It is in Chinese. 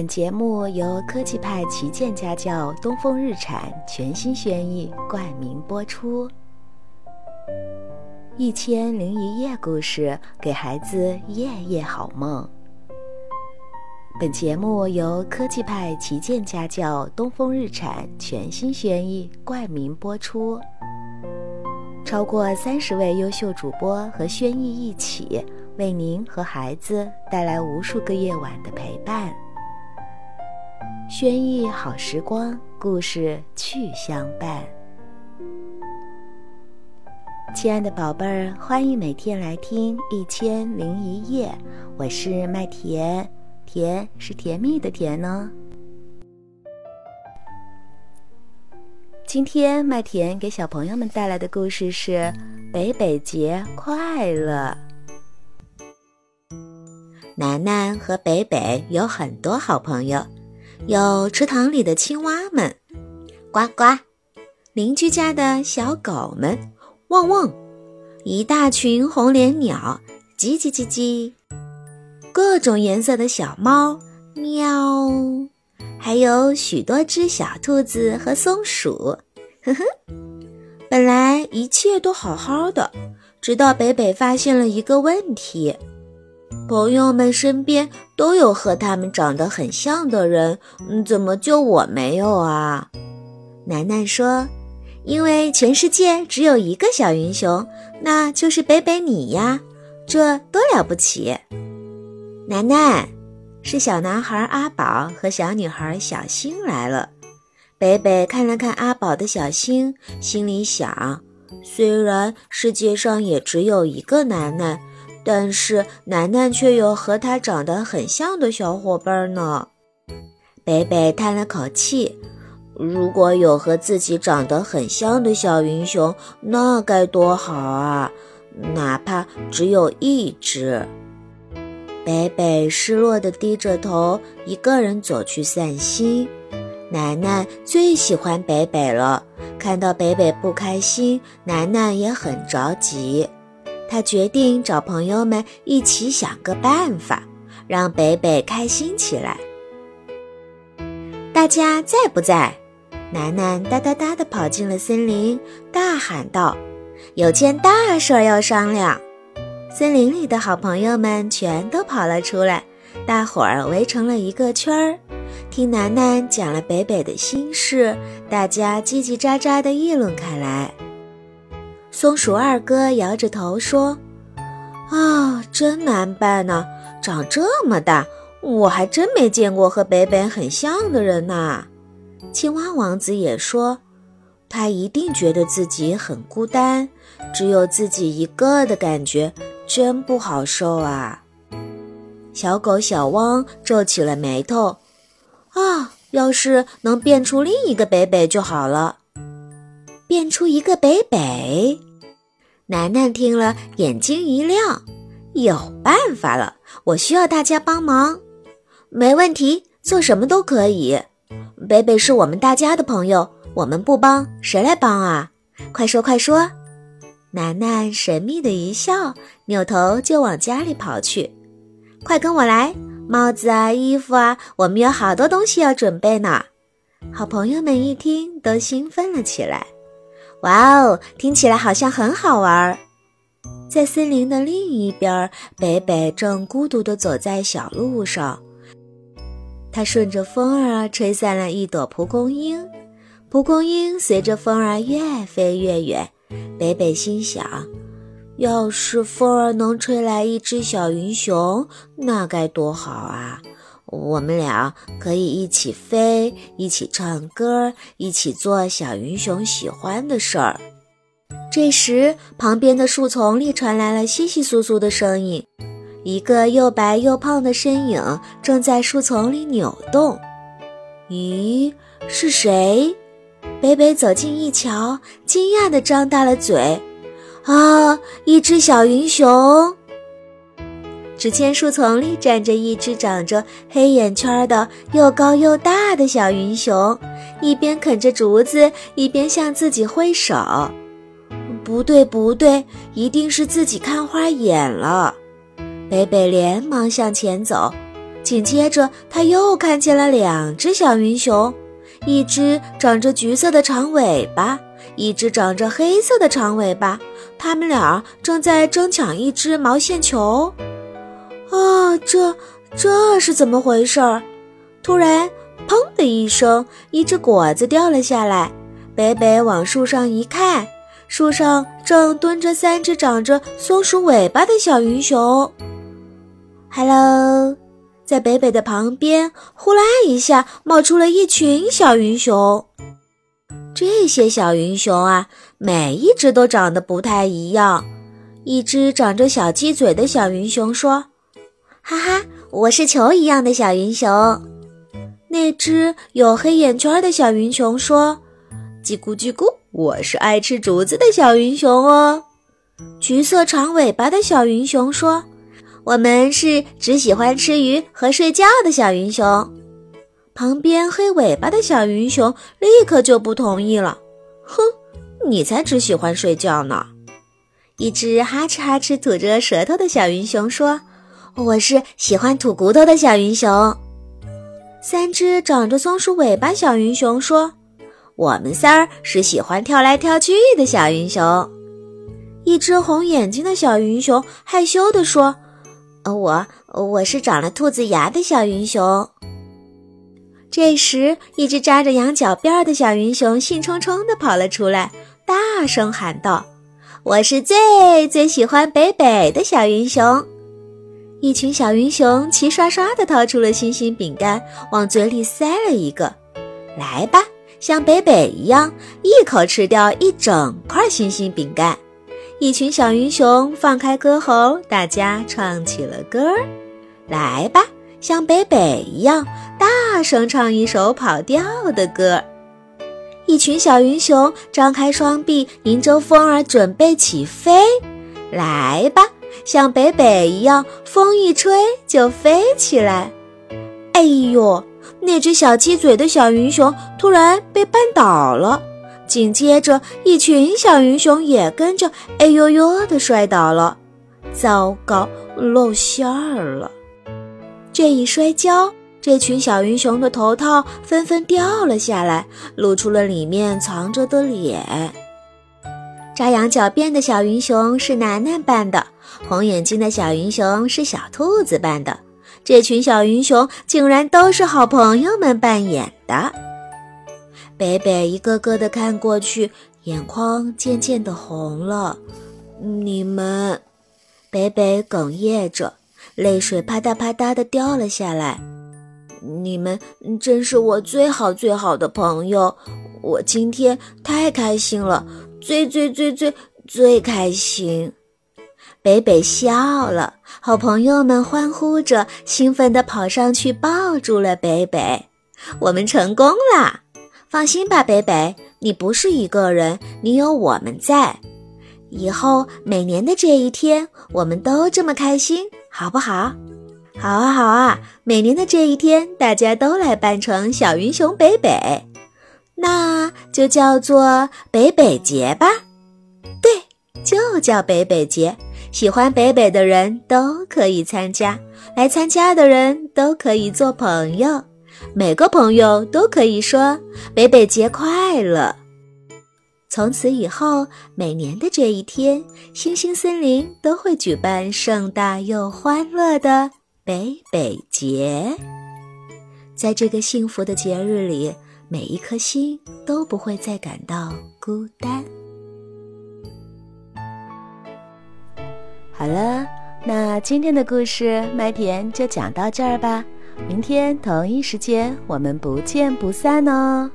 本节目由科技派旗舰家教东风日产全新轩逸冠名播出，《一千零一夜》故事给孩子夜夜好梦。本节目由科技派旗舰家教东风日产全新轩逸冠名播出，超过三十位优秀主播和轩逸一起。为您和孩子带来无数个夜晚的陪伴，轩逸好时光，故事趣相伴。亲爱的宝贝儿，欢迎每天来听《一千零一夜》，我是麦田，甜是甜蜜的甜呢。今天麦田给小朋友们带来的故事是《北北节快乐》。楠楠和北北有很多好朋友，有池塘里的青蛙们，呱呱；邻居家的小狗们，汪汪；一大群红脸鸟，叽叽叽叽；各种颜色的小猫，喵；还有许多只小兔子和松鼠，呵呵。本来一切都好好的，直到北北发现了一个问题。朋友们身边都有和他们长得很像的人，怎么就我没有啊？楠楠说：“因为全世界只有一个小云熊，那就是北北你呀，这多了不起！”楠楠，是小男孩阿宝和小女孩小星来了。北北看了看阿宝的小星，心里想：虽然世界上也只有一个楠楠。但是楠楠却有和他长得很像的小伙伴呢。北北叹了口气：“如果有和自己长得很像的小云熊，那该多好啊！哪怕只有一只。”北北失落地低着头，一个人走去散心。楠楠最喜欢北北了，看到北北不开心，楠楠也很着急。他决定找朋友们一起想个办法，让北北开心起来。大家在不在？楠楠哒哒哒地跑进了森林，大喊道：“有件大事要商量。”森林里的好朋友们全都跑了出来，大伙儿围成了一个圈儿，听楠楠讲了北北的心事，大家叽叽喳喳地议论开来。松鼠二哥摇着头说：“啊，真难办呢！长这么大，我还真没见过和北北很像的人呢。”青蛙王子也说：“他一定觉得自己很孤单，只有自己一个的感觉，真不好受啊。”小狗小汪皱起了眉头：“啊，要是能变出另一个北北就好了。”变出一个北北，楠楠听了眼睛一亮，有办法了！我需要大家帮忙，没问题，做什么都可以。北北是我们大家的朋友，我们不帮谁来帮啊？快说快说！楠楠神秘的一笑，扭头就往家里跑去。快跟我来，帽子啊，衣服啊，我们有好多东西要准备呢。好朋友们一听，都兴奋了起来。哇哦，听起来好像很好玩。在森林的另一边，北北正孤独地走在小路上。他顺着风儿吹散了一朵蒲公英，蒲公英随着风儿越飞越远。北北心想：要是风儿能吹来一只小云熊，那该多好啊！我们俩可以一起飞，一起唱歌，一起做小云熊喜欢的事儿。这时，旁边的树丛里传来了窸窸窣窣的声音，一个又白又胖的身影正在树丛里扭动。咦，是谁？北北走近一瞧，惊讶地张大了嘴：“啊，一只小云熊！”只见树丛里站着一只长着黑眼圈的又高又大的小云熊，一边啃着竹子，一边向自己挥手。不对，不对，一定是自己看花眼了。北北连忙向前走，紧接着，他又看见了两只小云熊，一只长着橘色的长尾巴，一只长着黑色的长尾巴。他们俩正在争抢一只毛线球。啊，这这是怎么回事儿？突然，砰的一声，一只果子掉了下来。北北往树上一看，树上正蹲着三只长着松鼠尾巴的小云熊。Hello，在北北的旁边，呼啦一下冒出了一群小云熊。这些小云熊啊，每一只都长得不太一样。一只长着小鸡嘴的小云熊说：“哈哈，我是球一样的小云熊。”那只有黑眼圈的小云熊说：“叽咕叽咕，我是爱吃竹子的小云熊哦。”橘色长尾巴的小云熊说：“我们是只喜欢吃鱼和睡觉的小云熊。”旁边黑尾巴的小云熊立刻就不同意了：“哼，你才只喜欢睡觉呢！”一只哈哧哈哧吐着舌头的小云熊说：“我是喜欢吐骨头的小云熊。”三只长着松鼠尾巴小云熊说：“我们仨儿是喜欢跳来跳去的小云熊。”一只红眼睛的小云熊害羞地说：“呃，我我是长了兔子牙的小云熊。”这时，一只扎着羊角辫的小云熊兴冲冲地跑了出来，大声喊道：“我是最最喜欢北北的小云熊。”一群小云熊齐刷刷地掏出了星星饼干，往嘴里塞了一个。来吧，像北北一样，一口吃掉一整块星星饼干。一群小云熊放开歌喉，大家唱起了歌儿。来吧，像北北一样，大声唱一首跑调的歌。一群小云熊张开双臂，迎着风儿准备起飞。来吧。像北北一样，风一吹就飞起来。哎呦，那只小鸡嘴的小云熊突然被绊倒了，紧接着一群小云熊也跟着哎呦呦的摔倒了。糟糕，露馅儿了！这一摔跤，这群小云熊的头套纷纷掉了下来，露出了里面藏着的脸。扎羊角辫的小云熊是楠楠扮的。红眼睛的小云熊是小兔子扮的，这群小云熊竟然都是好朋友们扮演的。北北一个个的看过去，眼眶渐渐的红了。你们，北北哽咽着，泪水啪嗒啪嗒的掉了下来。你们真是我最好最好的朋友，我今天太开心了，最最最最最开心。北北笑了，好朋友们欢呼着，兴奋地跑上去抱住了北北。我们成功了！放心吧，北北，你不是一个人，你有我们在。以后每年的这一天，我们都这么开心，好不好？好啊，好啊！每年的这一天，大家都来扮成小云熊北北，那就叫做北北节吧。对，就叫北北节。喜欢北北的人都可以参加，来参加的人都可以做朋友，每个朋友都可以说“北北节快乐”。从此以后，每年的这一天，星星森林都会举办盛大又欢乐的北北节。在这个幸福的节日里，每一颗心都不会再感到孤单。好了，那今天的故事麦田就讲到这儿吧。明天同一时间，我们不见不散哦。